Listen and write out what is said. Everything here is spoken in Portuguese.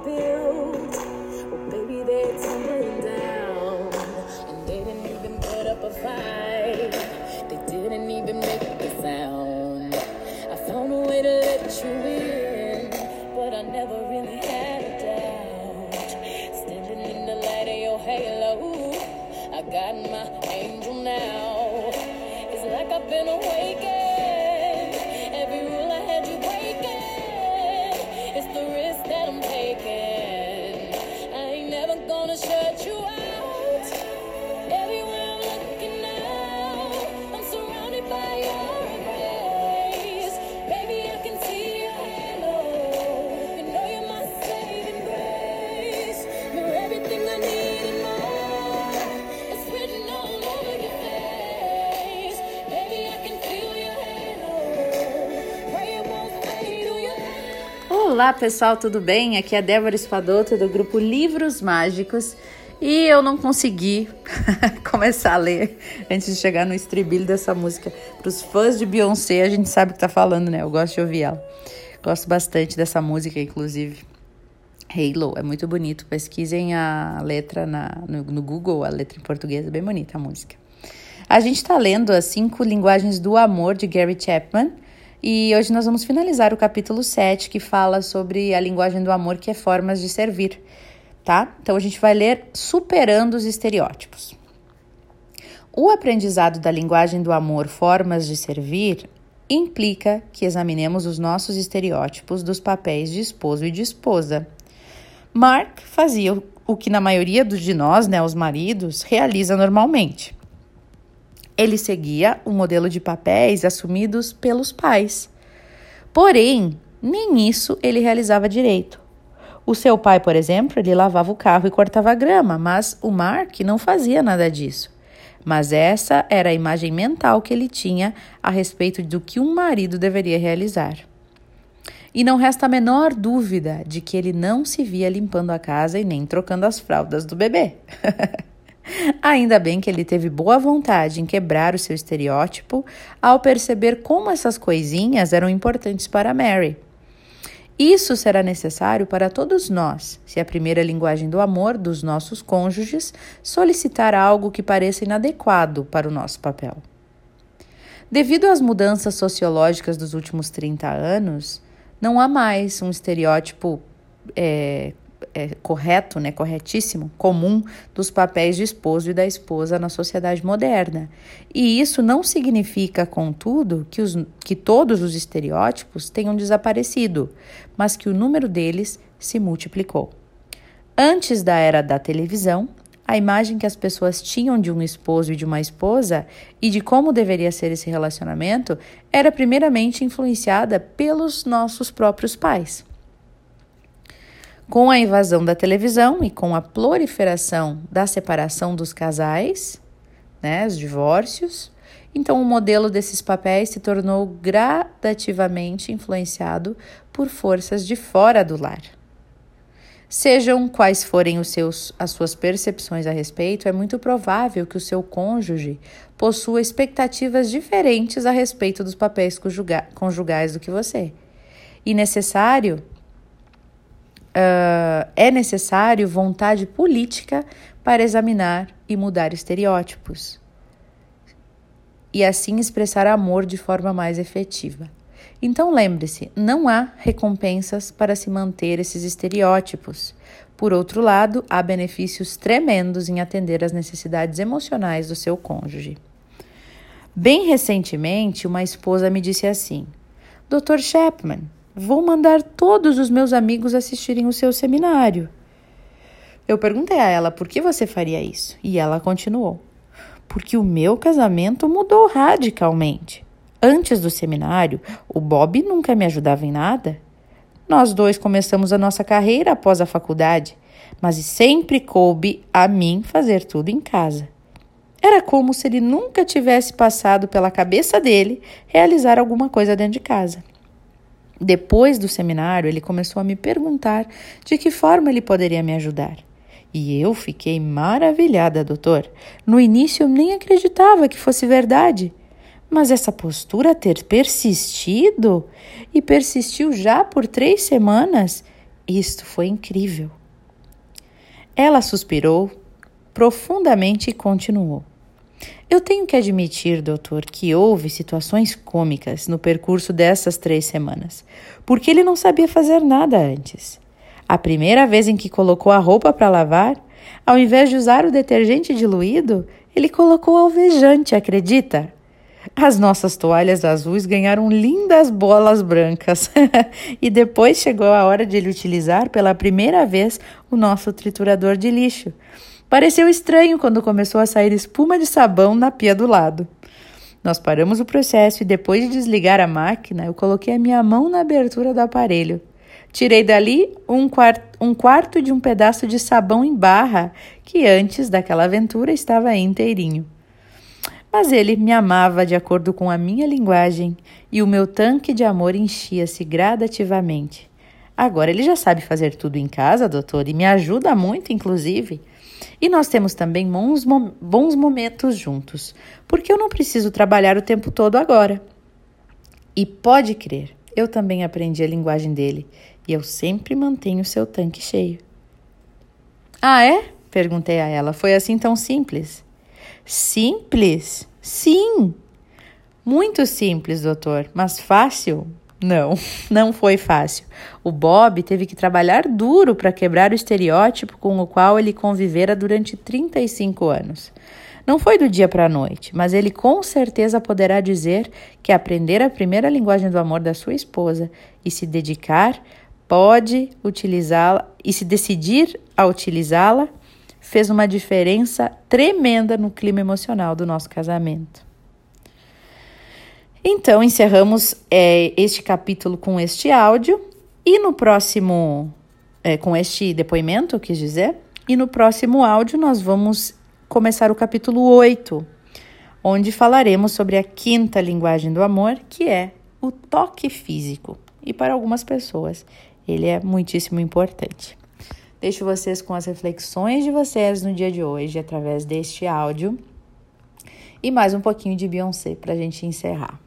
appear Olá pessoal, tudo bem? Aqui é Débora Espadoto do grupo Livros Mágicos e eu não consegui começar a ler antes de chegar no estribilho dessa música. Para os fãs de Beyoncé, a gente sabe o que tá falando, né? Eu gosto de ouvir ela. Gosto bastante dessa música, inclusive. Halo, é muito bonito. Pesquisem a letra na, no, no Google, a letra em português, é bem bonita a música. A gente está lendo as cinco linguagens do amor de Gary Chapman. E hoje nós vamos finalizar o capítulo 7, que fala sobre a linguagem do amor, que é formas de servir, tá? Então a gente vai ler Superando os Estereótipos. O aprendizado da linguagem do amor, formas de servir, implica que examinemos os nossos estereótipos dos papéis de esposo e de esposa. Mark fazia o que na maioria de nós, né, os maridos, realiza normalmente. Ele seguia o modelo de papéis assumidos pelos pais. Porém, nem isso ele realizava direito. O seu pai, por exemplo, ele lavava o carro e cortava grama, mas o Mark não fazia nada disso. Mas essa era a imagem mental que ele tinha a respeito do que um marido deveria realizar. E não resta a menor dúvida de que ele não se via limpando a casa e nem trocando as fraldas do bebê. Ainda bem que ele teve boa vontade em quebrar o seu estereótipo ao perceber como essas coisinhas eram importantes para Mary. Isso será necessário para todos nós, se a primeira linguagem do amor dos nossos cônjuges solicitar algo que pareça inadequado para o nosso papel. Devido às mudanças sociológicas dos últimos 30 anos, não há mais um estereótipo é, é, correto, né, corretíssimo, comum dos papéis de esposo e da esposa na sociedade moderna. E isso não significa, contudo, que, os, que todos os estereótipos tenham desaparecido, mas que o número deles se multiplicou. Antes da era da televisão, a imagem que as pessoas tinham de um esposo e de uma esposa e de como deveria ser esse relacionamento era primeiramente influenciada pelos nossos próprios pais. Com a invasão da televisão e com a proliferação da separação dos casais, né, os divórcios, então o modelo desses papéis se tornou gradativamente influenciado por forças de fora do lar. Sejam quais forem os seus, as suas percepções a respeito, é muito provável que o seu cônjuge possua expectativas diferentes a respeito dos papéis conjuga conjugais do que você. E necessário uh, é necessário vontade política para examinar e mudar estereótipos e assim expressar amor de forma mais efetiva. Então lembre-se, não há recompensas para se manter esses estereótipos. Por outro lado, há benefícios tremendos em atender às necessidades emocionais do seu cônjuge. Bem recentemente, uma esposa me disse assim: Dr. Chapman, vou mandar todos os meus amigos assistirem o seu seminário. Eu perguntei a ela por que você faria isso, e ela continuou: Porque o meu casamento mudou radicalmente. Antes do seminário, o Bob nunca me ajudava em nada. Nós dois começamos a nossa carreira após a faculdade, mas sempre coube a mim fazer tudo em casa. Era como se ele nunca tivesse passado pela cabeça dele realizar alguma coisa dentro de casa. Depois do seminário, ele começou a me perguntar de que forma ele poderia me ajudar. E eu fiquei maravilhada, doutor. No início eu nem acreditava que fosse verdade. Mas essa postura ter persistido e persistiu já por três semanas, isto foi incrível. Ela suspirou profundamente e continuou. Eu tenho que admitir, doutor, que houve situações cômicas no percurso dessas três semanas, porque ele não sabia fazer nada antes. A primeira vez em que colocou a roupa para lavar, Ao invés de usar o detergente diluído, ele colocou alvejante, acredita? As nossas toalhas azuis ganharam lindas bolas brancas. e depois chegou a hora de ele utilizar pela primeira vez o nosso triturador de lixo. Pareceu estranho quando começou a sair espuma de sabão na pia do lado. Nós paramos o processo e depois de desligar a máquina, eu coloquei a minha mão na abertura do aparelho. Tirei dali um, quart um quarto de um pedaço de sabão em barra que antes daquela aventura estava inteirinho. Mas ele me amava de acordo com a minha linguagem e o meu tanque de amor enchia-se gradativamente. Agora ele já sabe fazer tudo em casa, doutor, e me ajuda muito, inclusive. E nós temos também bons, bons momentos juntos, porque eu não preciso trabalhar o tempo todo agora. E pode crer, eu também aprendi a linguagem dele e eu sempre mantenho seu tanque cheio. Ah, é? Perguntei a ela. Foi assim tão simples? Simples? Sim! Muito simples, doutor, mas fácil? Não, não foi fácil. O Bob teve que trabalhar duro para quebrar o estereótipo com o qual ele convivera durante 35 anos. Não foi do dia para a noite, mas ele com certeza poderá dizer que aprender a primeira linguagem do amor da sua esposa e se dedicar pode utilizá-la e se decidir a utilizá-la fez uma diferença tremenda no clima emocional do nosso casamento. Então, encerramos é, este capítulo com este áudio e no próximo, é, com este depoimento, quis dizer, e no próximo áudio nós vamos começar o capítulo 8, onde falaremos sobre a quinta linguagem do amor, que é o toque físico. E para algumas pessoas, ele é muitíssimo importante. Deixo vocês com as reflexões de vocês no dia de hoje através deste áudio e mais um pouquinho de Beyoncé para a gente encerrar.